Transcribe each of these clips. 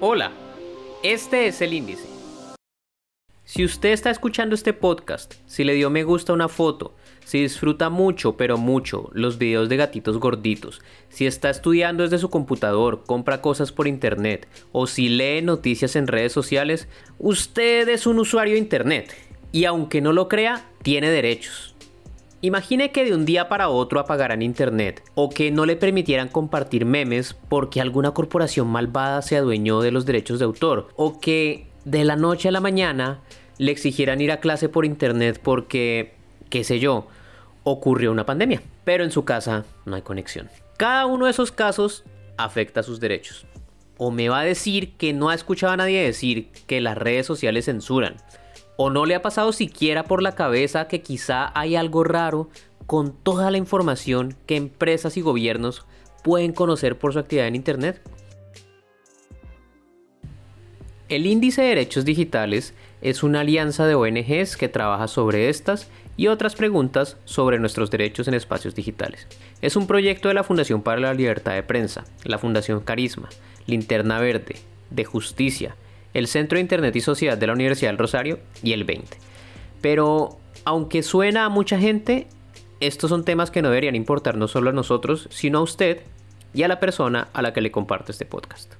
Hola, este es el índice. Si usted está escuchando este podcast, si le dio me gusta una foto, si disfruta mucho, pero mucho, los videos de gatitos gorditos, si está estudiando desde su computador, compra cosas por internet o si lee noticias en redes sociales, usted es un usuario de internet y aunque no lo crea, tiene derechos. Imagine que de un día para otro apagaran internet o que no le permitieran compartir memes porque alguna corporación malvada se adueñó de los derechos de autor o que de la noche a la mañana le exigieran ir a clase por internet porque, qué sé yo, ocurrió una pandemia, pero en su casa no hay conexión. Cada uno de esos casos afecta sus derechos. O me va a decir que no ha escuchado a nadie decir que las redes sociales censuran ¿O no le ha pasado siquiera por la cabeza que quizá hay algo raro con toda la información que empresas y gobiernos pueden conocer por su actividad en Internet? El Índice de Derechos Digitales es una alianza de ONGs que trabaja sobre estas y otras preguntas sobre nuestros derechos en espacios digitales. Es un proyecto de la Fundación para la Libertad de Prensa, la Fundación Carisma, Linterna Verde, de Justicia, el Centro de Internet y Sociedad de la Universidad del Rosario y el 20. Pero aunque suena a mucha gente, estos son temas que no deberían importar no solo a nosotros, sino a usted y a la persona a la que le comparto este podcast.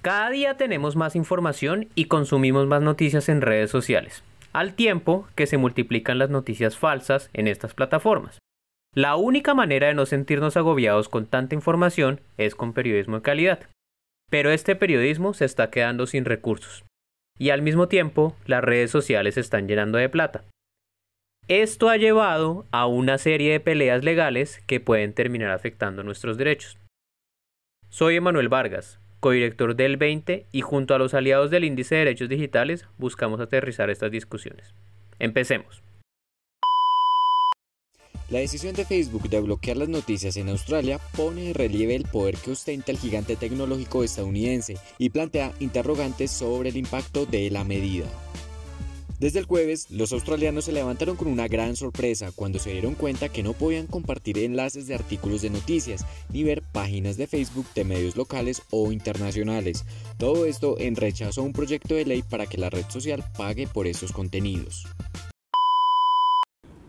Cada día tenemos más información y consumimos más noticias en redes sociales, al tiempo que se multiplican las noticias falsas en estas plataformas. La única manera de no sentirnos agobiados con tanta información es con periodismo de calidad. Pero este periodismo se está quedando sin recursos. Y al mismo tiempo, las redes sociales se están llenando de plata. Esto ha llevado a una serie de peleas legales que pueden terminar afectando nuestros derechos. Soy Emanuel Vargas, codirector del 20 y junto a los aliados del Índice de Derechos Digitales buscamos aterrizar estas discusiones. Empecemos. La decisión de Facebook de bloquear las noticias en Australia pone en relieve el poder que ostenta el gigante tecnológico estadounidense y plantea interrogantes sobre el impacto de la medida. Desde el jueves, los australianos se levantaron con una gran sorpresa cuando se dieron cuenta que no podían compartir enlaces de artículos de noticias ni ver páginas de Facebook de medios locales o internacionales. Todo esto en rechazo a un proyecto de ley para que la red social pague por esos contenidos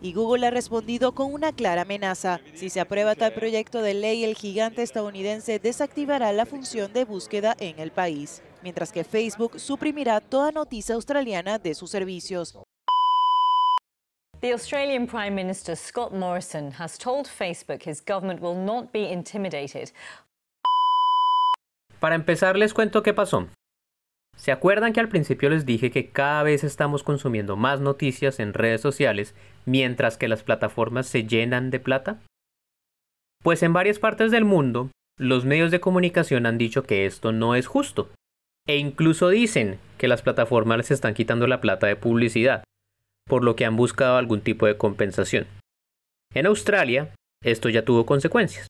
y Google ha respondido con una clara amenaza. Si se aprueba tal proyecto de ley, el gigante estadounidense desactivará la función de búsqueda en el país, mientras que Facebook suprimirá toda noticia australiana de sus servicios. The Australian Prime Minister Scott Morrison has told Facebook his government will not be intimidated. Para empezar, les cuento qué pasó. ¿Se acuerdan que al principio les dije que cada vez estamos consumiendo más noticias en redes sociales mientras que las plataformas se llenan de plata? Pues en varias partes del mundo, los medios de comunicación han dicho que esto no es justo. E incluso dicen que las plataformas les están quitando la plata de publicidad, por lo que han buscado algún tipo de compensación. En Australia, esto ya tuvo consecuencias.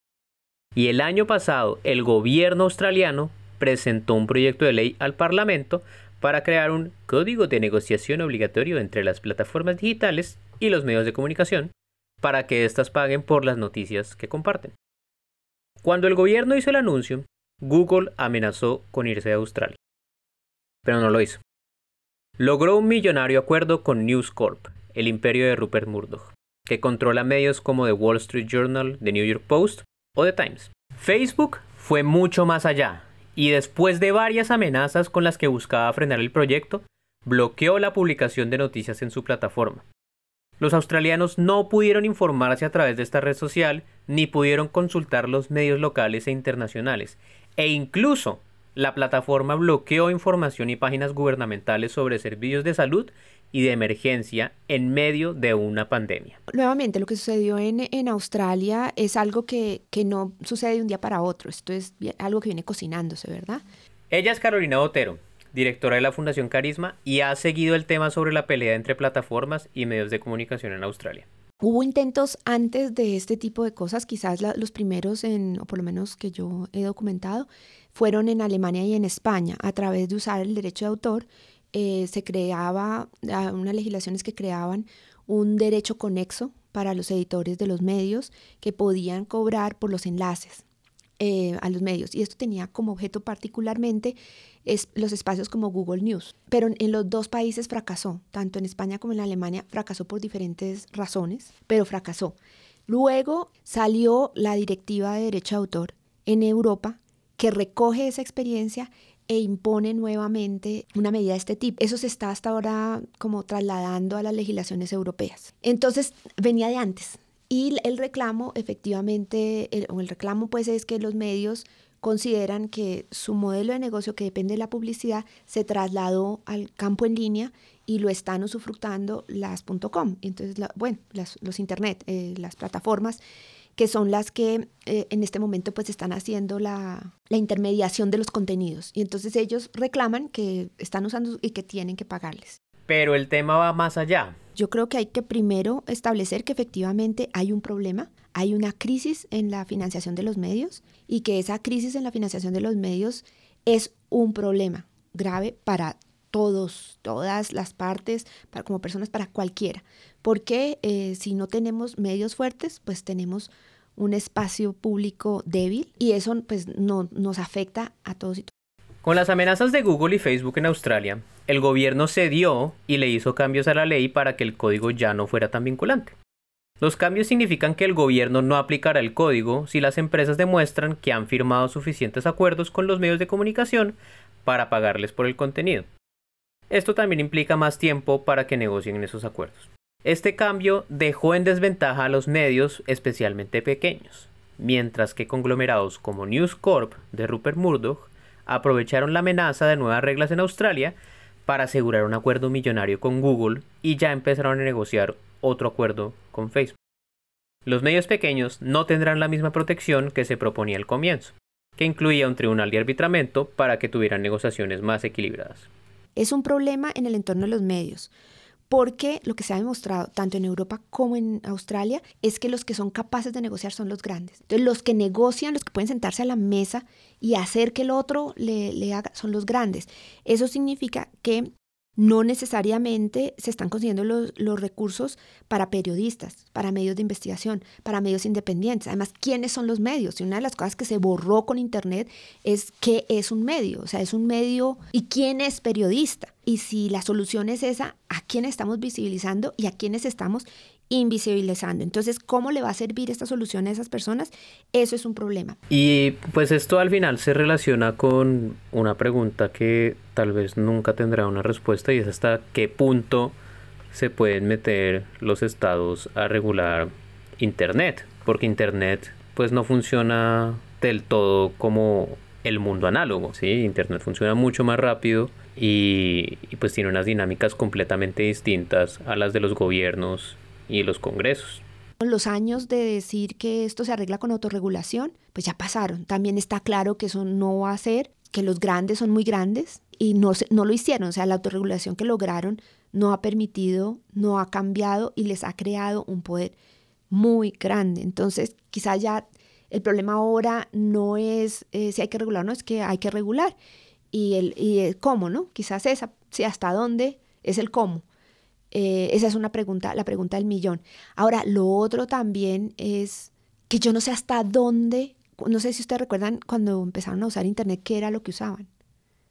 Y el año pasado, el gobierno australiano presentó un proyecto de ley al Parlamento para crear un código de negociación obligatorio entre las plataformas digitales y los medios de comunicación para que éstas paguen por las noticias que comparten. Cuando el gobierno hizo el anuncio, Google amenazó con irse de Australia. Pero no lo hizo. Logró un millonario acuerdo con News Corp, el imperio de Rupert Murdoch, que controla medios como The Wall Street Journal, The New York Post o The Times. Facebook fue mucho más allá y después de varias amenazas con las que buscaba frenar el proyecto, bloqueó la publicación de noticias en su plataforma. Los australianos no pudieron informarse a través de esta red social ni pudieron consultar los medios locales e internacionales, e incluso la plataforma bloqueó información y páginas gubernamentales sobre servicios de salud y de emergencia en medio de una pandemia. Nuevamente, lo que sucedió en, en Australia es algo que, que, no sucede de un día para otro. Esto es algo que viene cocinándose, ¿verdad? Ella es Carolina Otero, directora de la Fundación Carisma, y ha seguido el tema sobre la pelea entre plataformas y medios de comunicación en Australia. Hubo intentos antes de este tipo de cosas, quizás los primeros, en, o por lo menos que yo he documentado, fueron en Alemania y en España, a través de usar el derecho de autor eh, se creaba, ah, unas legislaciones que creaban un derecho conexo para los editores de los medios que podían cobrar por los enlaces. eh, a los medios. Y esto tenía como objeto particularmente los espacios como Google News. Pero en los dos países fracasó, tanto en España como en Alemania, fracasó por diferentes razones, pero fracasó. Luego salió la directiva de derecho de autor en Europa que recoge esa experiencia e impone nuevamente una medida de este tipo. Eso se está hasta ahora como trasladando a las legislaciones europeas. Entonces venía de antes. Y el reclamo, efectivamente, el, el reclamo pues es que los medios consideran que su modelo de negocio que depende de la publicidad se trasladó al campo en línea y lo están usufructando las .com. Entonces, bueno, los internet, eh, las plataformas que son las que eh, en este momento pues están haciendo la, la, intermediación de los contenidos. Y entonces ellos reclaman que están usando y que tienen que pagarles. Pero el tema va más allá. Yo creo que hay que primero establecer que efectivamente hay un problema, hay una crisis en la financiación de los medios y que esa crisis en la financiación de los medios es un problema grave para todos, todas las partes, como personas, para cualquiera. Porque eh, si no tenemos medios fuertes, pues tenemos un espacio público débil y eso pues no, nos afecta a todos y todos. Con las amenazas de Google y Facebook en Australia, el gobierno cedió y le hizo cambios a la ley para que el código ya no fuera tan vinculante. Los cambios significan que el gobierno no aplicará el código si las empresas demuestran que han firmado suficientes acuerdos con los medios de comunicación para pagarles por el contenido. Esto también implica más tiempo para que negocien esos acuerdos. Este cambio dejó en desventaja a los medios, especialmente pequeños, mientras que conglomerados como News Corp de Rupert Murdoch aprovecharon la amenaza de nuevas reglas en Australia para asegurar un acuerdo millonario con Google y ya empezaron a negociar otro acuerdo con Facebook. Los medios pequeños no tendrán la misma protección que se proponía al comienzo, que incluía un tribunal de arbitramiento para que tuvieran negociaciones más equilibradas. Es un problema en el entorno de los medios, porque lo que se ha demostrado tanto en Europa como en Australia es que los que son capaces de negociar son los grandes. Entonces, los que negocian, los que pueden sentarse a la mesa y hacer que el otro le, le haga, son los grandes. Eso significa que no necesariamente se están consiguiendo los, recursos para periodistas, para medios de investigación, para medios independientes. Además, ¿quiénes son los medios? Y una de las cosas que se borró con Internet es qué es un medio, o sea, es un medio y quién es periodista. Y si la solución es esa, ¿a quién estamos visibilizando y a quiénes estamos invisibilizando. Entonces, ¿cómo le va a servir esta solución a esas personas? Eso es un problema. Y pues esto al final se relaciona con una pregunta que tal vez nunca tendrá una respuesta y es hasta qué punto se pueden meter los estados a regular Internet, porque Internet pues no funciona del todo como el mundo análogo, ¿sí? Internet funciona mucho más rápido y, y pues tiene unas dinámicas completamente distintas a las de los gobiernos y los congresos. Los años de decir que esto se arregla con autorregulación, pues ya pasaron. También está claro que eso no va a ser, que los grandes son muy grandes y no, no lo hicieron. O sea, la autorregulación que lograron no ha permitido, no ha cambiado y les ha creado un poder muy grande. Entonces, quizás ya el problema ahora no es eh, si hay que regular o no, es que hay que regular. Y el, y el cómo, ¿no? Quizás esa, si hasta dónde es el cómo. Eh, esa es una pregunta, la pregunta del millón. Ahora, lo otro también es que yo no sé hasta dónde, no sé si ustedes recuerdan cuando empezaron a usar Internet, qué era lo que usaban,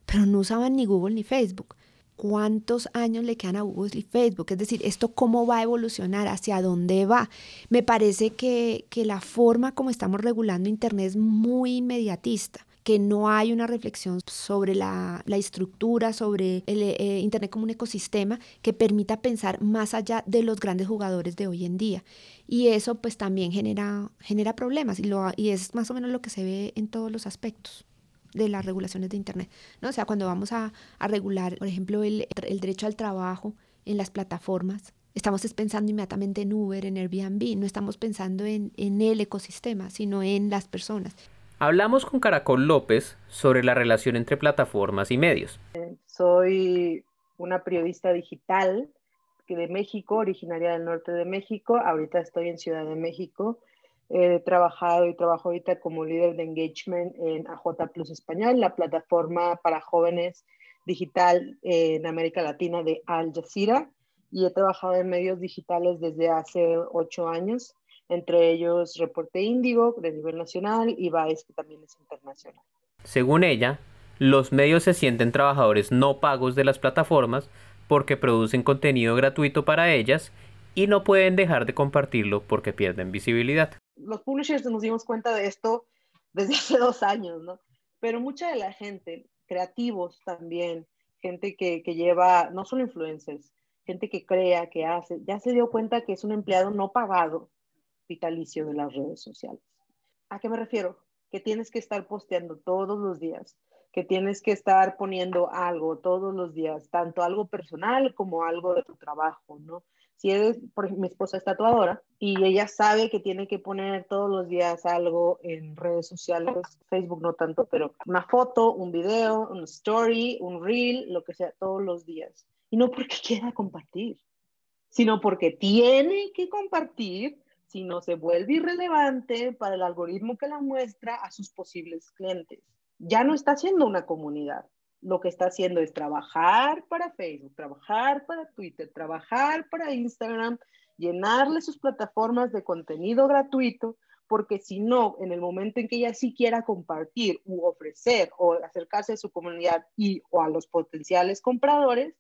pero no usaban ni Google ni Facebook. ¿Cuántos años le quedan a Google y Facebook? Es decir, ¿esto cómo va a evolucionar? ¿Hacia dónde va? Me parece que, que la forma como estamos regulando Internet es muy inmediatista que no hay una reflexión sobre la, estructura, sobre el eh, Internet como un ecosistema que permita pensar más allá de los grandes jugadores de hoy en día. Y eso pues también genera, genera problemas y, lo, y es más o menos lo que se ve en todos los aspectos de las regulaciones de Internet. ¿no? O sea, cuando vamos a, regular, por ejemplo, el, derecho al trabajo en las plataformas, estamos pensando inmediatamente en Uber, en Airbnb, no estamos pensando en, en el ecosistema, sino en las personas. Hablamos con Caracol López sobre la relación entre plataformas y medios. Soy una periodista digital de México, originaria del norte de México. Ahorita estoy en Ciudad de México. He trabajado y trabajo ahorita como líder de engagement en AJ Plus Español, la plataforma para jóvenes digital en América Latina de Al Jazeera. Y he trabajado en medios digitales desde hace ocho años entre ellos Reporte Índigo de nivel nacional y Vice, que también es internacional. Según ella, los medios se sienten trabajadores no pagos de las plataformas porque producen contenido gratuito para ellas y no pueden dejar de compartirlo porque pierden visibilidad. Los publishers nos dimos cuenta de esto desde hace dos años, ¿no? Pero mucha de la gente, creativos también, gente que, que lleva, no solo influencers, gente que crea, que hace, ya se dio cuenta que es un empleado no pagado vitalicio de las redes sociales. ¿A qué me refiero? Que tienes que estar posteando todos los días, que tienes que estar poniendo algo todos los días, tanto algo personal como algo de tu trabajo, ¿no? Si eres, por ejemplo, mi esposa es tatuadora y ella sabe que tiene que poner todos los días algo en redes sociales, Facebook no tanto, pero una foto, un video, una story, un reel, lo que sea, todos los días. Y no porque quiera compartir, sino porque tiene que compartir si no se vuelve irrelevante para el algoritmo que la muestra a sus posibles clientes. Ya no está haciendo una comunidad. Lo que está haciendo es trabajar para Facebook, trabajar para Twitter, trabajar para Instagram, llenarle sus plataformas de contenido gratuito, porque si no, en el momento en que ella sí quiera compartir u ofrecer o acercarse a su comunidad y o a los potenciales compradores,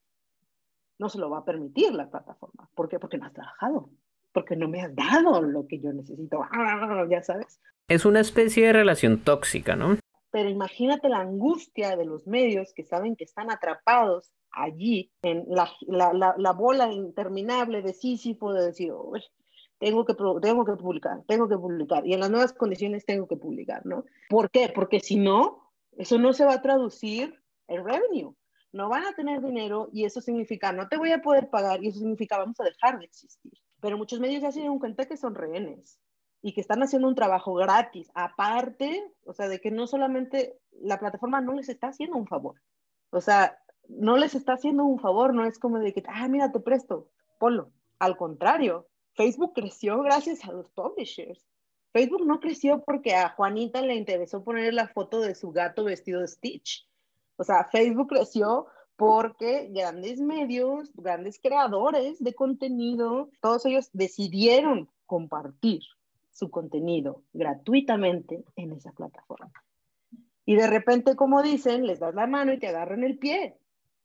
no se lo va a permitir la plataforma. ¿Por qué? Porque no has trabajado porque no me has dado lo que yo necesito, ya sabes. Es una especie de relación tóxica, ¿no? Pero imagínate la angustia de los medios que saben que están atrapados allí en la, la, la, bola interminable de Sísifo de decir, tengo que, tengo que publicar, tengo que publicar, y en las nuevas condiciones tengo que publicar, ¿no? ¿Por qué? Porque si no, eso no se va a traducir en revenue. No van a tener dinero y eso significa no te voy a poder pagar y eso significa vamos a dejar de existir pero muchos medios ya se dieron cuenta que son rehenes y que están haciendo un trabajo gratis, aparte, o sea, de que no solamente la plataforma no les está haciendo un favor, o sea, no les está haciendo un favor, no es como de que, ah, mira, te presto, ponlo. Al contrario, Facebook creció gracias a los publishers. Facebook no creció porque a Juanita le interesó poner la foto de su gato vestido de Stitch. O sea, Facebook creció porque grandes medios, grandes creadores de contenido, todos ellos decidieron compartir su contenido gratuitamente en esa plataforma. Y de repente, como dicen, les das la mano y te agarran el pie.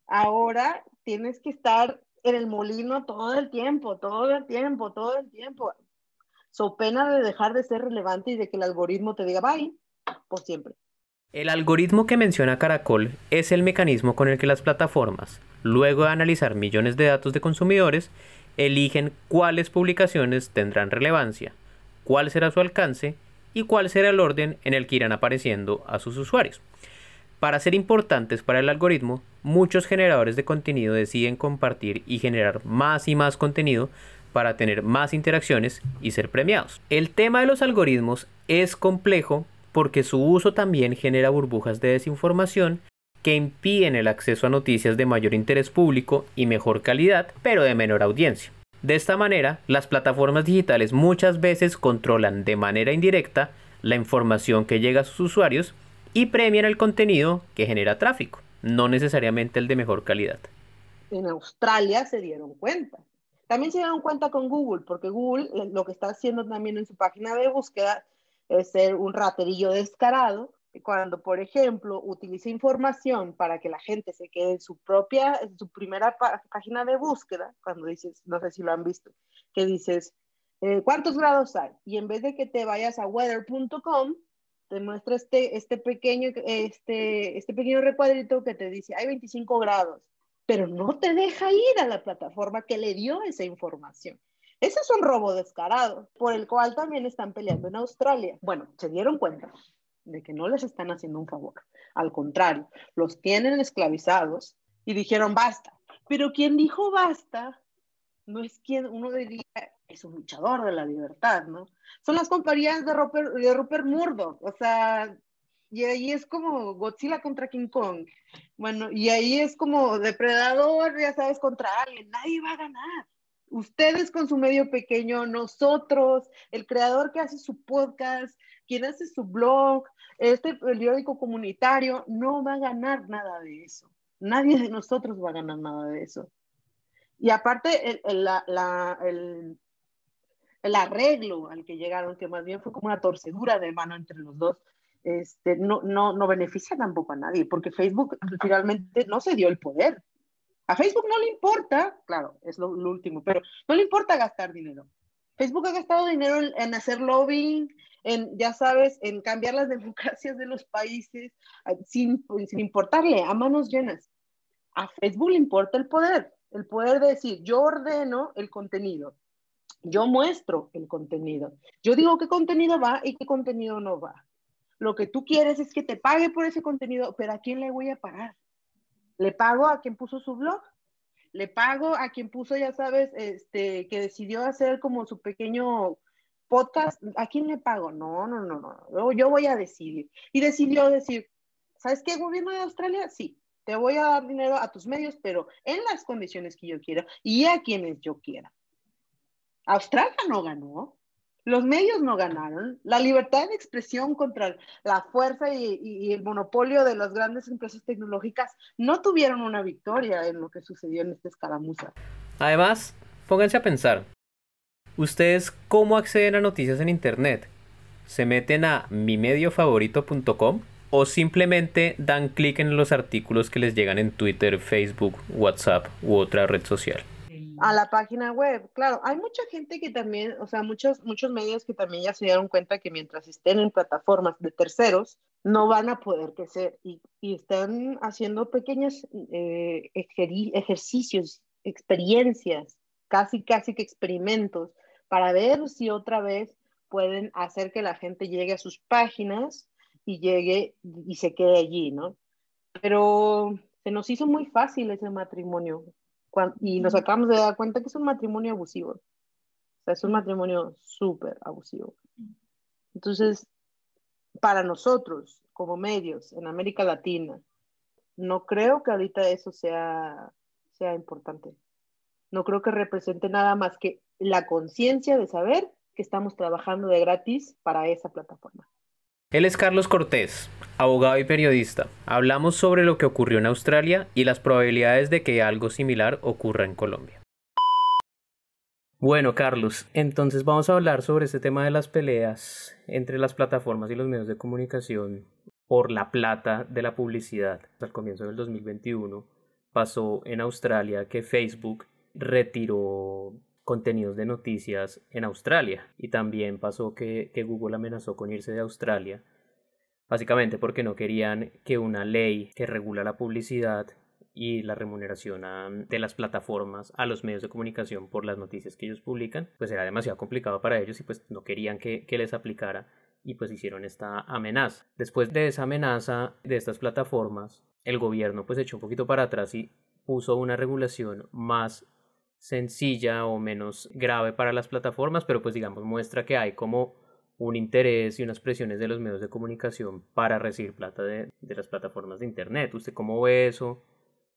Ahora tienes que estar en el molino todo el tiempo, todo el tiempo, todo el tiempo. So pena de dejar de ser relevante y de que el algoritmo te diga bye por siempre. El algoritmo que menciona Caracol es el mecanismo con el que las plataformas, luego de analizar millones de datos de consumidores, eligen cuáles publicaciones tendrán relevancia, cuál será su alcance y cuál será el orden en el que irán apareciendo a sus usuarios. Para ser importantes para el algoritmo, muchos generadores de contenido deciden compartir y generar más y más contenido para tener más interacciones y ser premiados. El tema de los algoritmos es complejo porque su uso también genera burbujas de desinformación que impiden el acceso a noticias de mayor interés público y mejor calidad, pero de menor audiencia. De esta manera, las plataformas digitales muchas veces controlan de manera indirecta la información que llega a sus usuarios y premian el contenido que genera tráfico, no necesariamente el de mejor calidad. En Australia se dieron cuenta. También se dieron cuenta con Google, porque Google lo que está haciendo también en su página de búsqueda es ser un raterillo descarado, cuando, por ejemplo, utiliza información para que la gente se quede en su propia, en su primera página de búsqueda, cuando dices, no sé si lo han visto, que dices, eh, ¿cuántos grados hay? Y en vez de que te vayas a weather.com, te muestra este, este, pequeño, este, este pequeño recuadrito que te dice, hay 25 grados, pero no te deja ir a la plataforma que le dio esa información. Ese es un robo descarado, por el cual también están peleando en Australia. Bueno, se dieron cuenta de que no les están haciendo un favor. Al contrario, los tienen esclavizados y dijeron basta. Pero quien dijo basta no es quien uno diría es un luchador de la libertad, ¿no? Son las compañías de Rupert, de Rupert Murdoch, o sea, y ahí es como Godzilla contra King Kong. Bueno, y ahí es como depredador, ya sabes, contra alguien. Nadie va a ganar ustedes con su medio pequeño, nosotros, el creador que hace su podcast, quien hace su blog, este periódico comunitario, no va a ganar nada de eso. Nadie de nosotros va a ganar nada de eso. Y aparte, el, el arreglo al que llegaron, que más bien fue como una torcedura de mano entre los dos, este, no, no, no beneficia tampoco a nadie, porque Facebook finalmente no se dio el poder. A Facebook no le importa, claro, es lo, último, pero no le importa gastar dinero. Facebook ha gastado dinero en, hacer lobbying, en, ya sabes, en cambiar las democracias de los países, sin, sin importarle, a manos llenas. A Facebook le importa el poder, el poder de decir, yo ordeno el contenido, yo muestro el contenido, yo digo qué contenido va y qué contenido no va. Lo que tú quieres es que te pague por ese contenido, pero ¿a quién le voy a pagar? ¿Le pago a quien puso su blog? ¿Le pago a quien puso, ya sabes, este, que decidió hacer como su pequeño podcast? ¿A quién le pago? No, no, no, no. Yo, voy a decidir. Y decidió decir, ¿sabes qué, gobierno de Australia? Sí, te voy a dar dinero a tus medios, pero en las condiciones que yo quiera y a quienes yo quiera. Australia no ganó. Los medios no ganaron. La libertad de expresión contra la fuerza y, el monopolio de las grandes empresas tecnológicas no tuvieron una victoria en lo que sucedió en esta escaramuza. Además, pónganse a pensar. ¿Ustedes cómo acceden a noticias en Internet? ¿Se meten a mimediofavorito.com o simplemente dan clic en los artículos que les llegan en Twitter, Facebook, WhatsApp u otra red social? A la página web. Claro, hay mucha gente que también, o sea, muchos, muchos medios que también ya se dieron cuenta que mientras estén en plataformas de terceros, no van a poder crecer y, y están haciendo pequeños eh, ejercicios, experiencias, casi, casi que experimentos, para ver si otra vez pueden hacer que la gente llegue a sus páginas y llegue y se quede allí, ¿no? Pero se nos hizo muy fácil ese matrimonio y nos acabamos de dar cuenta que es un matrimonio abusivo. O sea, es un matrimonio súper abusivo. Entonces, para nosotros, como medios en América Latina, no creo que ahorita eso sea, sea importante. No creo que represente nada más que la conciencia de saber que estamos trabajando de gratis para esa plataforma. Él es Carlos Cortés, abogado y periodista. Hablamos sobre lo que ocurrió en Australia y las probabilidades de que algo similar ocurra en Colombia. Bueno, Carlos, entonces vamos a hablar sobre este tema de las peleas entre las plataformas y los medios de comunicación por la plata de la publicidad. Al comienzo del 2021 pasó en Australia que Facebook retiró contenidos de noticias en Australia. Y también pasó que, Google amenazó con irse de Australia, básicamente porque no querían que una ley que regula la publicidad y la remuneración de las plataformas a los medios de comunicación por las noticias que ellos publican, pues era demasiado complicado para ellos y pues no querían que, que les aplicara y pues hicieron esta amenaza. Después de esa amenaza de estas plataformas, el gobierno pues echó un poquito para atrás y puso una regulación más sencilla o menos grave para las plataformas, pero pues digamos muestra que hay como un interés y unas presiones de los medios de comunicación para recibir plata de, las plataformas de Internet. ¿Usted cómo ve eso?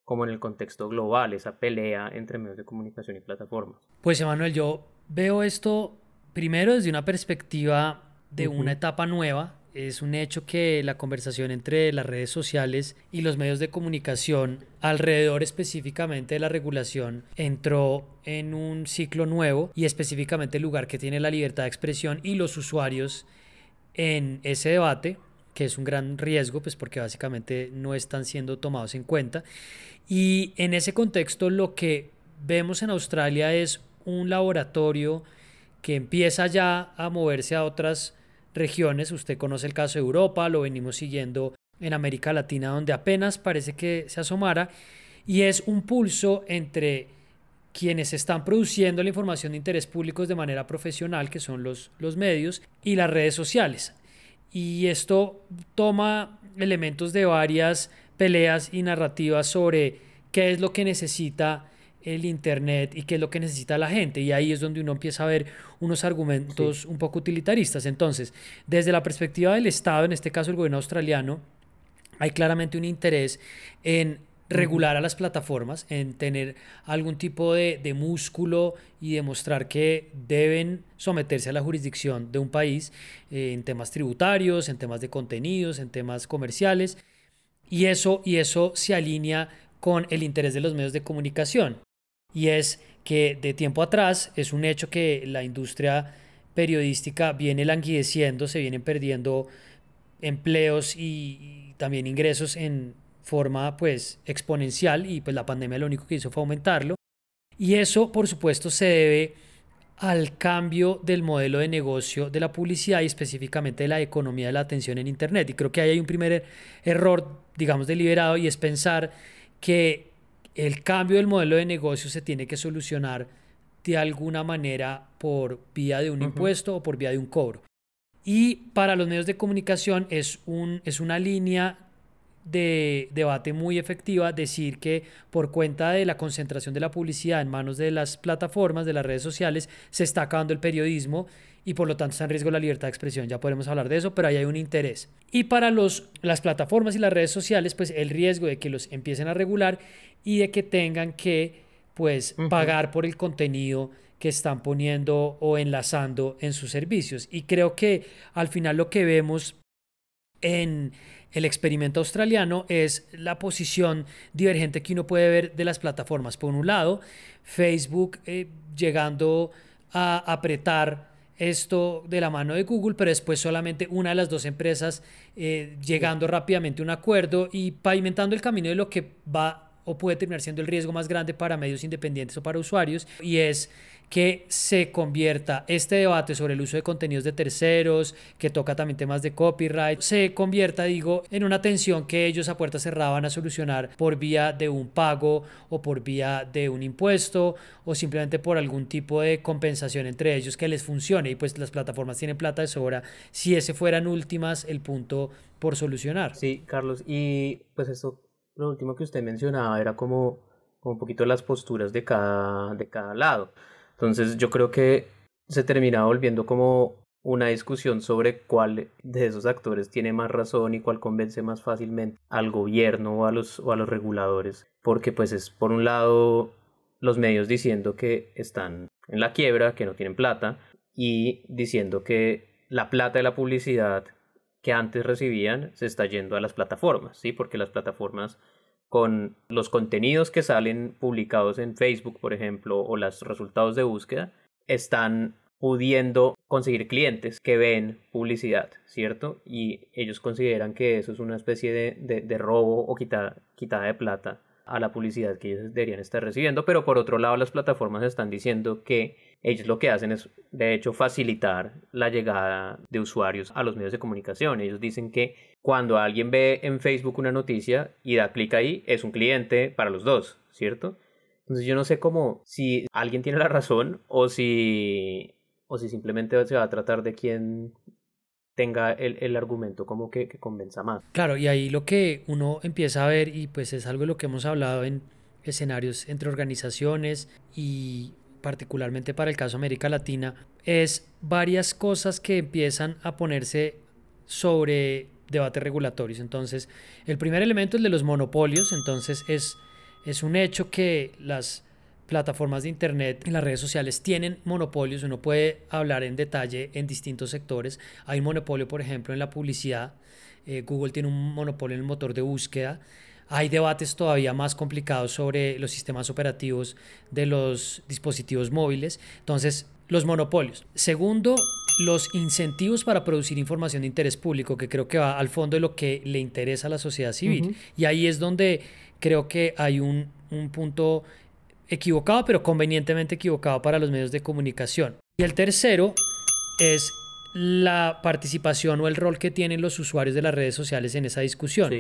como en el contexto global, esa pelea entre medios de comunicación y plataformas. Pues Emanuel, yo veo esto primero desde una perspectiva de una etapa nueva es un hecho que la conversación entre las redes sociales y los medios de comunicación alrededor específicamente de la regulación entró en un ciclo nuevo y específicamente el lugar que tiene la libertad de expresión y los usuarios en ese debate, que es un gran riesgo, pues porque básicamente no están siendo tomados en cuenta. Y en ese contexto lo que vemos en Australia es un laboratorio que empieza ya a moverse a otras regiones. Usted conoce el caso de Europa, lo venimos siguiendo en América Latina, donde apenas parece que se asomara, y es un pulso entre quienes están produciendo la información de interés público de manera profesional, que son los, los medios, y las redes sociales. Y esto toma elementos de varias peleas y narrativas sobre qué es lo que necesita el Internet y qué es lo que necesita la gente. Y ahí es donde uno empieza a ver unos argumentos un poco utilitaristas. Entonces, desde la perspectiva del Estado, en este caso el gobierno australiano, hay claramente un interés en regular a las plataformas, en tener algún tipo de, músculo y demostrar que deben someterse a la jurisdicción de un país eh, en temas tributarios, en temas de contenidos, en temas comerciales. Y eso, y eso se alinea con el interés de los medios de comunicación y es que de tiempo atrás es un hecho que la industria periodística viene languideciendo, se vienen perdiendo empleos y, también ingresos en forma pues exponencial y pues la pandemia lo único que hizo fue aumentarlo. Y eso por supuesto se debe al cambio del modelo de negocio de la publicidad y específicamente de la economía de la atención en Internet. Y creo que ahí hay un primer error, digamos, deliberado y es pensar que el cambio del modelo de negocio se tiene que solucionar de alguna manera por vía de un impuesto o por vía de un cobro. Y para los medios de comunicación es, un, es una línea de debate muy efectiva decir que por cuenta de la concentración de la publicidad en manos de las plataformas, de las redes sociales, se está acabando el periodismo y por lo tanto está en riesgo la libertad de expresión. Ya podemos hablar de eso, pero ahí hay un interés. Y para los, las plataformas y las redes sociales, pues el riesgo de que los empiecen a regular y de que tengan que pues pagar por el contenido que están poniendo o enlazando en sus servicios. Y creo que al final lo que vemos en el experimento australiano es la posición divergente que uno puede ver de las plataformas. Por un lado, Facebook eh, llegando a apretar esto de la mano de Google, pero después solamente una de las dos empresas eh, llegando rápidamente a un acuerdo y pavimentando el camino de lo que va o puede terminar siendo el riesgo más grande para medios independientes o para usuarios, y es que se convierta este debate sobre el uso de contenidos de terceros, que toca también temas de copyright, se convierta, digo, en una tensión que ellos a puerta cerrada van a solucionar por vía de un pago o por vía de un impuesto o simplemente por algún tipo de compensación entre ellos que les funcione y pues las plataformas tienen plata de sobra si ese fueran últimas el punto por solucionar. Sí, Carlos, y pues eso, lo último que usted mencionaba era como, como un poquito las posturas de cada, de cada lado. Entonces yo creo que se termina volviendo como una discusión sobre cuál de esos actores tiene más razón y cuál convence más fácilmente al gobierno o a los, o a los reguladores. Porque pues es por un lado los medios diciendo que están en la quiebra, que no tienen plata, y diciendo que la plata de la publicidad que antes recibían se está yendo a las plataformas, ¿sí? Porque las plataformas con los contenidos que salen publicados en Facebook, por ejemplo, o los resultados de búsqueda, están pudiendo conseguir clientes que ven publicidad, ¿cierto? Y ellos consideran que eso es una especie de, de, robo o quitada, quitada de plata a la publicidad que ellos deberían estar recibiendo, pero por otro lado las plataformas están diciendo que ellos lo que hacen es de hecho facilitar la llegada de usuarios a los medios de comunicación. Ellos dicen que cuando alguien ve en Facebook una noticia y da clic ahí, es un cliente para los dos, ¿cierto? Entonces yo no sé cómo, si alguien tiene la razón o si, o si simplemente se va a tratar de quien tenga el, el argumento como que, que, convenza más. Claro, y ahí lo que uno empieza a ver, y pues es algo de lo que hemos hablado en escenarios entre organizaciones y particularmente para el caso América Latina, es varias cosas que empiezan a ponerse sobre debates regulatorios. Entonces, el primer elemento es el de los monopolios, entonces es, es un hecho que las plataformas de Internet y las redes sociales tienen monopolios, uno puede hablar en detalle en distintos sectores. Hay un monopolio, por ejemplo, en la publicidad, eh, Google tiene un monopolio en el motor de búsqueda, hay debates todavía más complicados sobre los sistemas operativos de los dispositivos móviles. Entonces, los monopolios. Segundo, los incentivos para producir información de interés público, que creo que va al fondo de lo que le interesa a la sociedad civil. Y ahí es donde creo que hay un, un punto equivocado, pero convenientemente equivocado para los medios de comunicación. Y el tercero es la participación o el rol que tienen los usuarios de las redes sociales en esa discusión.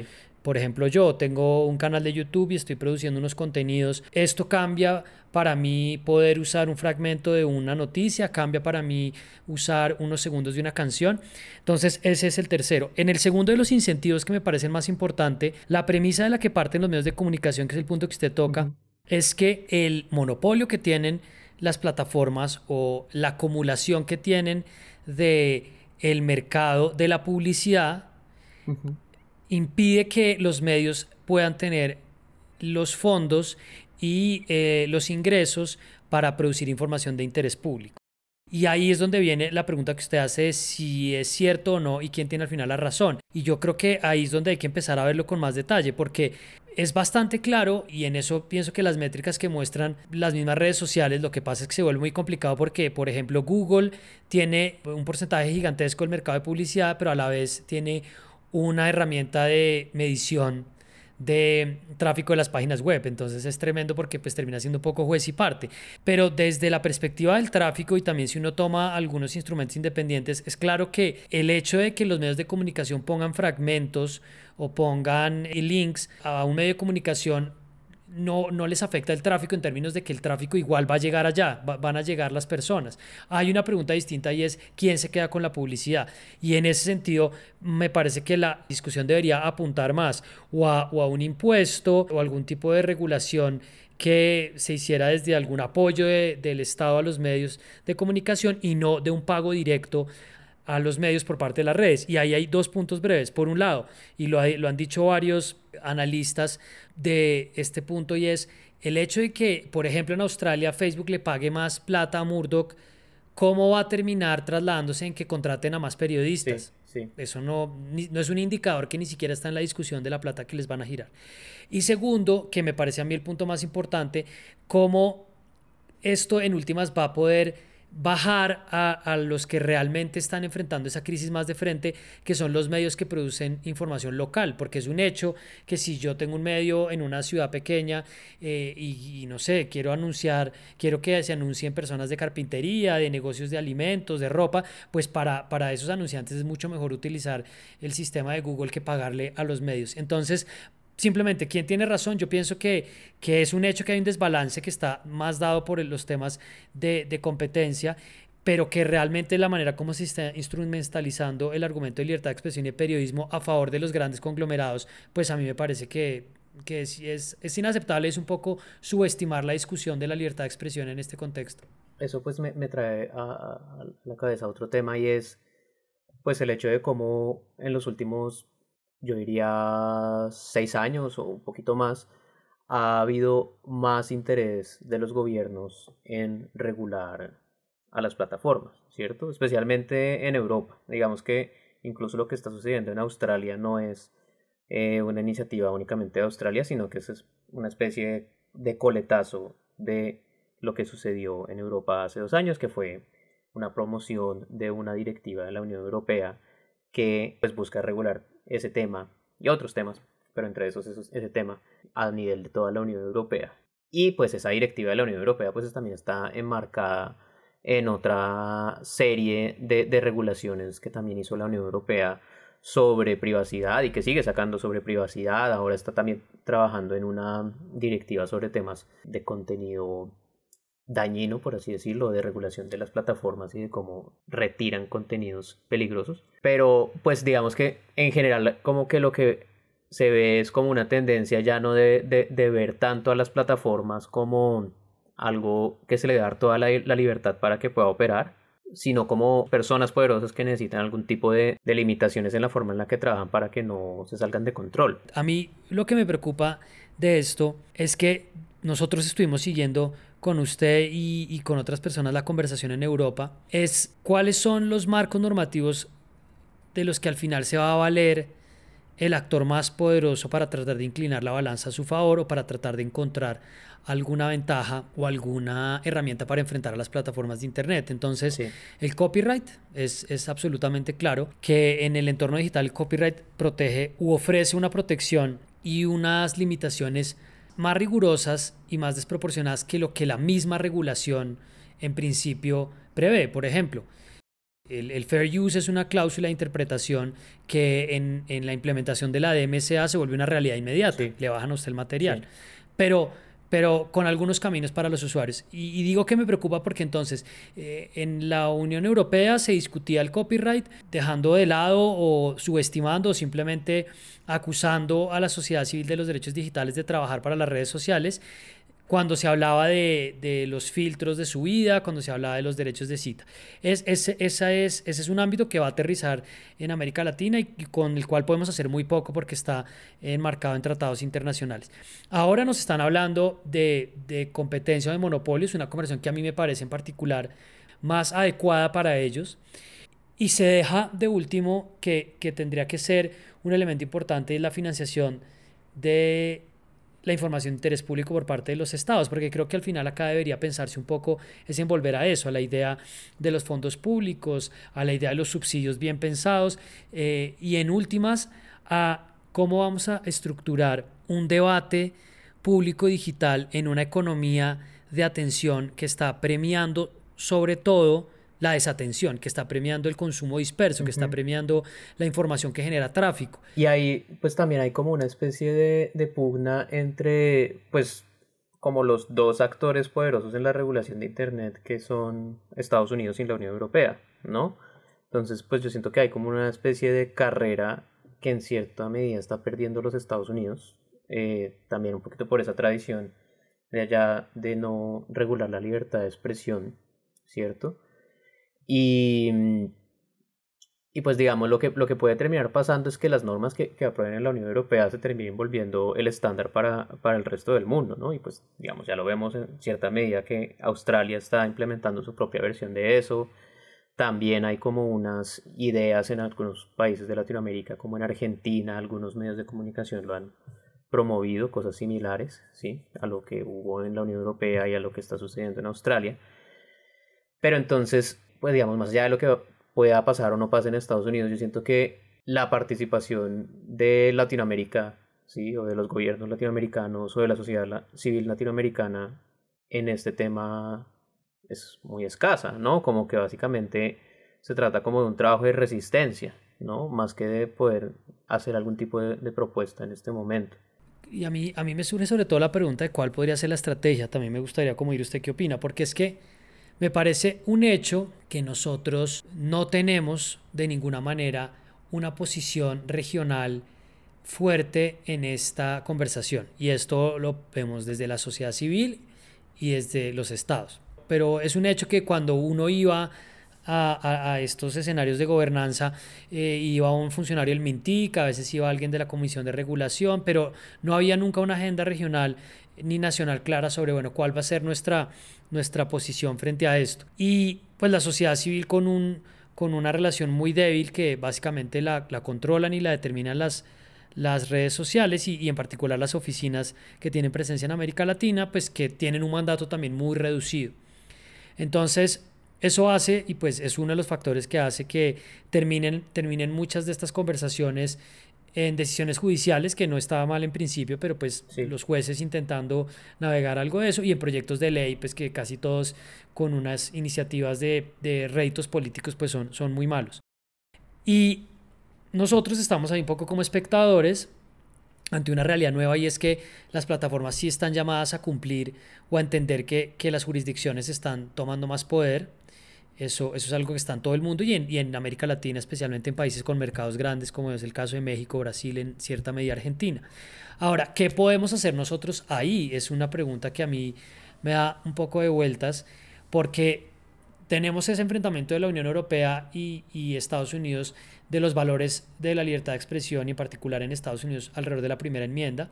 Por ejemplo, yo tengo un canal de YouTube y estoy produciendo unos contenidos. Esto cambia para mí poder usar un fragmento de una noticia, cambia para mí usar unos segundos de una canción. Entonces, ese es el tercero. En el segundo de los incentivos que me parecen más importante, la premisa de la que parten los medios de comunicación, que es el punto que usted toca, es que el monopolio que tienen las plataformas o la acumulación que tienen de el mercado de la publicidad impide que los medios puedan tener los fondos y eh, los ingresos para producir información de interés público. Y ahí es donde viene la pregunta que usted hace si es cierto o no y quién tiene al final la razón. Y yo creo que ahí es donde hay que empezar a verlo con más detalle, porque es bastante claro y en eso pienso que las métricas que muestran las mismas redes sociales, lo que pasa es que se vuelve muy complicado porque, por ejemplo, Google tiene un porcentaje gigantesco del mercado de publicidad, pero a la vez tiene una herramienta de medición de tráfico de las páginas web. Entonces es tremendo porque pues termina siendo un poco juez y parte. Pero desde la perspectiva del tráfico y también si uno toma algunos instrumentos independientes, es claro que el hecho de que los medios de comunicación pongan fragmentos o pongan links a un medio de comunicación no, no les afecta el tráfico en términos de que el tráfico igual va a llegar allá, van a llegar las personas. Hay una pregunta distinta y es quién se queda con la publicidad. Y en ese sentido, me parece que la discusión debería apuntar más o a, un impuesto o algún tipo de regulación que se hiciera desde algún apoyo del Estado a los medios de comunicación y no de un pago directo a los medios por parte de las redes. Y ahí hay dos puntos breves. Por un lado, y lo, lo han dicho varios analistas de este punto, y es el hecho de que, por ejemplo, en Australia Facebook le pague más plata a Murdoch, ¿cómo va a terminar trasladándose en que contraten a más periodistas? Eso no, no es un indicador que ni siquiera está en la discusión de la plata que les van a girar. Y segundo, que me parece a mí el punto más importante, cómo esto en últimas va a poder bajar a, los que realmente están enfrentando esa crisis más de frente, que son los medios que producen información local, porque es un hecho que si yo tengo un medio en una ciudad pequeña eh, y, no sé, quiero anunciar, quiero que se anuncien personas de carpintería, de negocios de alimentos, de ropa, pues para, para esos anunciantes es mucho mejor utilizar el sistema de Google que pagarle a los medios. Entonces, simplemente, ¿quién tiene razón? Yo pienso que, que es un hecho que hay un desbalance que está más dado por los temas de, de competencia pero que realmente la manera como se está instrumentalizando el argumento de libertad de expresión y periodismo a favor de los grandes conglomerados, pues a mí me parece que, que es, es, es, inaceptable, es un poco subestimar la discusión de la libertad de expresión en este contexto. Eso pues me, me trae a, a, la cabeza otro tema y es pues el hecho de cómo en los últimos yo diría seis años o un poquito más, ha habido más interés de los gobiernos en regular a las plataformas, ¿cierto? Especialmente en Europa. Digamos que incluso lo que está sucediendo en Australia no es eh, una iniciativa únicamente de Australia, sino que es una especie de coletazo de lo que sucedió en Europa hace dos años, que fue una promoción de una directiva de la Unión Europea que pues, busca regular ese tema y otros temas, pero entre esos, ese tema a nivel de toda la Unión Europea. Y pues esa directiva de la Unión Europea pues también está enmarcada en otra serie de, de regulaciones que también hizo la Unión Europea sobre privacidad y que sigue sacando sobre privacidad. Ahora está también trabajando en una directiva sobre temas de contenido dañino, por así decirlo, de regulación de las plataformas y de cómo retiran contenidos peligrosos. Pero pues digamos que en general como que lo que se ve es como una tendencia ya no de, de, ver tanto a las plataformas como algo que se le da toda la, la, libertad para que pueda operar, sino como personas poderosas que necesitan algún tipo de, de limitaciones en la forma en la que trabajan para que no se salgan de control. A mí lo que me preocupa de esto es que nosotros estuvimos siguiendo con usted y, con otras personas la conversación en Europa es cuáles son los marcos normativos de los que al final se va a valer el actor más poderoso para tratar de inclinar la balanza a su favor o para tratar de encontrar alguna ventaja o alguna herramienta para enfrentar a las plataformas de Internet. Entonces, el copyright es, es, absolutamente claro que en el entorno digital el copyright protege u ofrece una protección y unas limitaciones más rigurosas y más desproporcionadas que lo que la misma regulación en principio prevé. Por ejemplo, el, fair use es una cláusula de interpretación que en, en, la implementación de la DMCA se vuelve una realidad inmediata. Le bajan a usted el material. Pero pero con algunos caminos para los usuarios. Y, digo que me preocupa porque entonces eh, en la Unión Europea se discutía el copyright dejando de lado o subestimando o simplemente acusando a la sociedad civil de los derechos digitales de trabajar para las redes sociales cuando se hablaba de, de, los filtros de subida, cuando se hablaba de los derechos de cita. Es, esa es, ese es un ámbito que va a aterrizar en América Latina y, con el cual podemos hacer muy poco porque está enmarcado en tratados internacionales. Ahora nos están hablando de, de competencia o de monopolios, una conversación que a mí me parece en particular más adecuada para ellos. Y se deja de último que, que tendría que ser un elemento importante la financiación de la información de interés público por parte de los estados, porque creo que al final acá debería pensarse un poco es en volver a eso, a la idea de los fondos públicos, a la idea de los subsidios bien pensados eh, y en últimas a cómo vamos a estructurar un debate público digital en una economía de atención que está premiando sobre todo la desatención, que está premiando el consumo disperso, que está premiando la información que genera tráfico. Y ahí pues también hay como una especie de, de pugna entre pues como los dos actores poderosos en la regulación de Internet que son Estados Unidos y la Unión Europea, ¿no? Entonces pues yo siento que hay como una especie de carrera que en cierta medida está perdiendo los Estados Unidos, eh, también un poquito por esa tradición de allá de no regular la libertad de expresión, ¿cierto? Y, mm, y pues digamos, lo que, lo que puede terminar pasando es que las normas que, que aprueben en la Unión Europea se terminen volviendo el estándar para, para el resto del mundo, ¿no? Y pues digamos, ya lo vemos en cierta medida que Australia está implementando su propia versión de eso. También hay como unas ideas en algunos países de Latinoamérica, como en Argentina, algunos medios de comunicación lo han promovido, cosas similares, ¿sí? A lo que hubo en la Unión Europea y a lo que está sucediendo en Australia. Pero entonces pues digamos, más allá de lo que pueda pasar o no pase en Estados Unidos, yo siento que la participación de Latinoamérica, ¿sí? o de los gobiernos latinoamericanos o de la sociedad civil latinoamericana en este tema es muy escasa, ¿no? Como que básicamente se trata como de un trabajo de resistencia, ¿no? Más que de poder hacer algún tipo de, de propuesta en este momento. Y a mí, a mí me surge sobre todo la pregunta de cuál podría ser la estrategia. También me gustaría como ir usted qué opina, porque es que me parece un hecho que nosotros no tenemos de ninguna manera una posición regional fuerte en esta conversación. Y esto lo vemos desde la sociedad civil y desde los estados. Pero es un hecho que cuando uno iba a, estos escenarios de gobernanza, eh, iba un funcionario del MINTIC, a veces iba alguien de la Comisión de Regulación, pero no había nunca una agenda regional ni nacional clara sobre, bueno, cuál va a ser nuestra nuestra posición frente a esto. Y pues la sociedad civil con, un, con una relación muy débil que básicamente la, la controlan y la determinan las, las redes sociales y, y, en particular las oficinas que tienen presencia en América Latina, pues que tienen un mandato también muy reducido. Entonces, eso hace, y pues es uno de los factores que hace que terminen, terminen muchas de estas conversaciones en decisiones judiciales, que no estaba mal en principio, pero pues los jueces intentando navegar algo de eso, y en proyectos de ley, pues que casi todos con unas iniciativas de, de réditos políticos, pues son, son muy malos. Y nosotros estamos ahí un poco como espectadores ante una realidad nueva y es que las plataformas sí están llamadas a cumplir o a entender que, que las jurisdicciones están tomando más poder eso, eso es algo que está en todo el mundo y en, y en América Latina, especialmente en países con mercados grandes, como es el caso de México, Brasil, en cierta medida Argentina. Ahora, ¿qué podemos hacer nosotros ahí? Es una pregunta que a mí me da un poco de vueltas, porque tenemos ese enfrentamiento de la Unión Europea y, y, Estados Unidos de los valores de la libertad de expresión y en particular en Estados Unidos alrededor de la primera enmienda,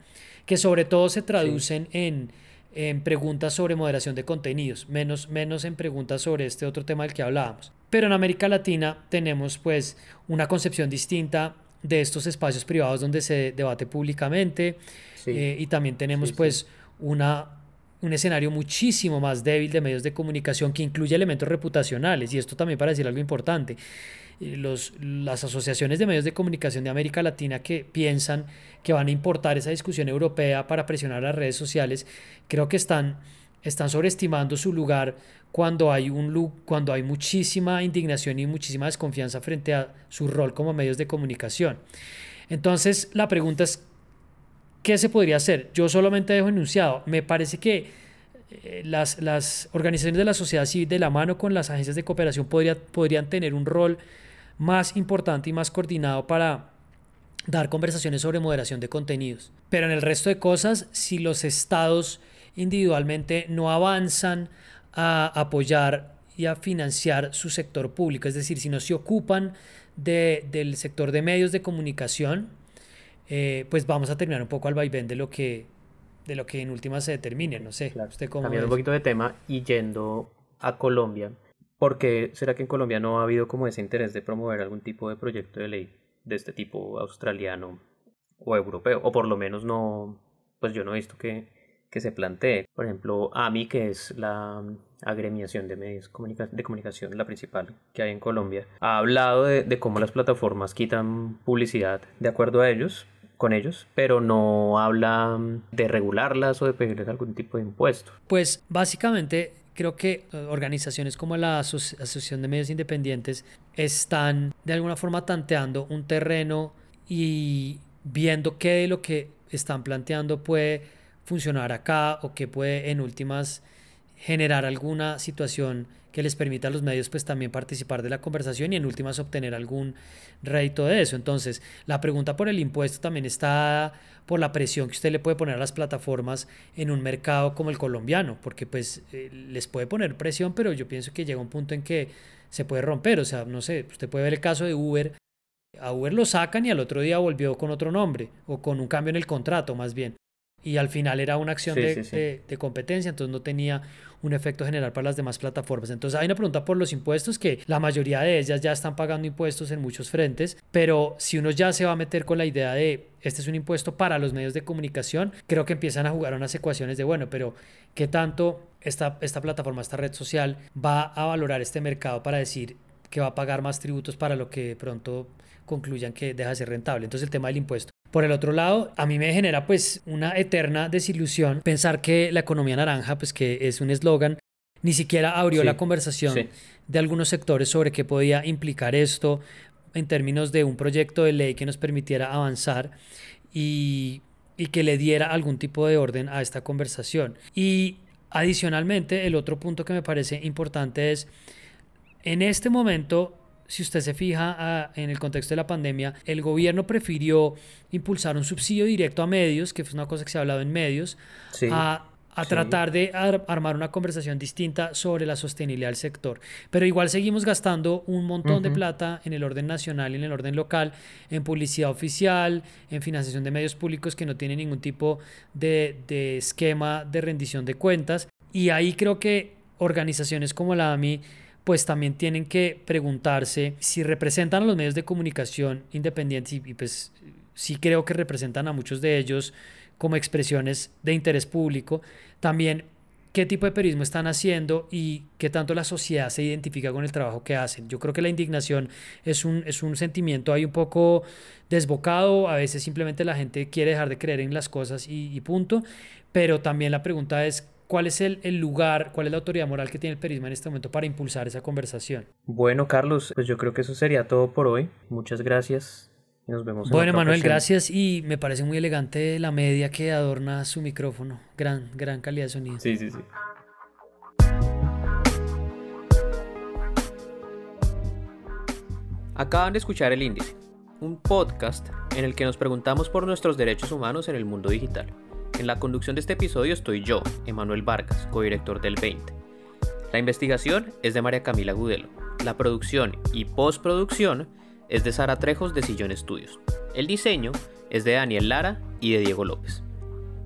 que sobre todo se traducen en en preguntas sobre moderación de contenidos, menos, menos en preguntas sobre este otro tema del que hablábamos. Pero en América Latina tenemos pues una concepción distinta de estos espacios privados donde se debate públicamente eh, y también tenemos pues Una, un escenario muchísimo más débil de medios de comunicación que incluye elementos reputacionales y esto también para decir algo importante. Eh, los, las asociaciones de medios de comunicación de América Latina que piensan que van a importar esa discusión europea para presionar las redes sociales, creo que están, están sobreestimando su lugar cuando hay, un, cuando hay muchísima indignación y muchísima desconfianza frente a su rol como medios de comunicación. Entonces, la pregunta es, ¿qué se podría hacer? Yo solamente dejo enunciado. Me parece que eh, las, las organizaciones de la sociedad civil de la mano con las agencias de cooperación podría, podrían tener un rol más importante y más coordinado para dar conversaciones sobre moderación de contenidos. Pero en el resto de cosas, si los estados individualmente no avanzan a apoyar y a financiar su sector público, es decir, si no se ocupan de, del sector de medios de comunicación, eh, pues vamos a terminar un poco al vaivén de lo que, de lo que en última se determine. No sé, ¿usted cómo Cambiando un poquito de tema y yendo a Colombia, ¿Por qué será que en Colombia no ha habido como ese interés de promover algún tipo de proyecto de ley de este tipo australiano o europeo? O por lo menos no, pues yo no he visto que, que se plantee. Por ejemplo, AMI, que es la agremiación de medios de comunicación, la principal que hay en Colombia, ha hablado de, de cómo las plataformas quitan publicidad de acuerdo a ellos, con ellos, pero no habla de regularlas o de pedirles algún tipo de impuesto. Pues básicamente creo que eh, organizaciones como la Asociación de Medios Independientes están de alguna forma tanteando un terreno y viendo qué de lo que están planteando puede funcionar acá o que puede en últimas generar alguna situación que les permita a los medios pues también participar de la conversación y en últimas obtener algún rédito de eso. Entonces, la pregunta por el impuesto también está por la presión que usted le puede poner a las plataformas en un mercado como el colombiano, porque pues eh, les puede poner presión, pero yo pienso que llega un punto en que se puede romper, o sea, no sé, usted puede ver el caso de Uber, a Uber lo sacan y al otro día volvió con otro nombre o con un cambio en el contrato más bien y al final era una acción de, de, competencia, entonces no tenía un efecto general para las demás plataformas. Entonces hay una pregunta por los impuestos, que la mayoría de ellas ya están pagando impuestos en muchos frentes, pero si uno ya se va a meter con la idea de este es un impuesto para los medios de comunicación, creo que empiezan a jugar unas ecuaciones de, bueno, pero ¿qué tanto esta, esta plataforma, esta red social va a valorar este mercado para decir que va a pagar más tributos para lo que de pronto concluyan que deja de ser rentable? Entonces el tema del impuesto por el otro lado, a mí me genera pues una eterna desilusión pensar que la economía naranja, pues que es un eslogan, ni siquiera abrió la conversación de algunos sectores sobre qué podía implicar esto en términos de un proyecto de ley que nos permitiera avanzar y, y que le diera algún tipo de orden a esta conversación. Y adicionalmente, el otro punto que me parece importante es, en este momento si usted se fija ah, en el contexto de la pandemia, el gobierno prefirió impulsar un subsidio directo a medios, que fue una cosa que se ha hablado en medios, a, tratar de armar una conversación distinta sobre la sostenibilidad del sector. Pero igual seguimos gastando un montón de plata en el orden nacional y en el orden local, en publicidad oficial, en financiación de medios públicos que no tienen ningún tipo de, de esquema de rendición de cuentas. Y ahí creo que organizaciones como la AMI pues también tienen que preguntarse si representan a los medios de comunicación independientes y, pues sí creo que representan a muchos de ellos como expresiones de interés público, también qué tipo de periodismo están haciendo y qué tanto la sociedad se identifica con el trabajo que hacen. Yo creo que la indignación es un, es un sentimiento ahí un poco desbocado, a veces simplemente la gente quiere dejar de creer en las cosas y, y punto, pero también la pregunta es ¿Cuál es el, lugar, cuál es la autoridad moral que tiene el perisma en este momento para impulsar esa conversación? Bueno, Carlos, pues yo creo que eso sería todo por hoy. Muchas gracias. Nos vemos. Bueno, Manuel, gracias y me parece muy elegante la media que adorna su micrófono. Gran, gran calidad de sonido. Sí, sí, sí. Acaban de escuchar El Índice, un podcast en el que nos preguntamos por nuestros derechos humanos en el mundo digital. En la conducción de este episodio estoy yo, Emanuel Vargas, codirector del 20. La investigación es de María Camila Gudelo. La producción y postproducción es de Sara Trejos de Sillón Estudios. El diseño es de Daniel Lara y de Diego López.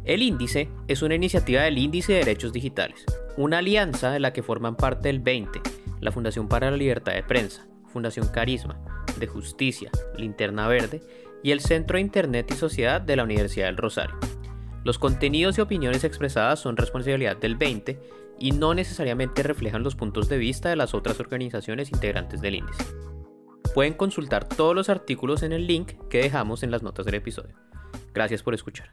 El Índice es una iniciativa del Índice de Derechos Digitales, una alianza de la que forman parte el 20, la Fundación para la Libertad de Prensa, Fundación Carisma, de Justicia, Linterna Verde y el Centro de Internet y Sociedad de la Universidad del Rosario. Los contenidos y opiniones expresadas son responsabilidad del 20 y no necesariamente reflejan los puntos de vista de las otras organizaciones integrantes del índice. Pueden consultar todos los artículos en el link que dejamos en las notas del episodio. Gracias por escuchar.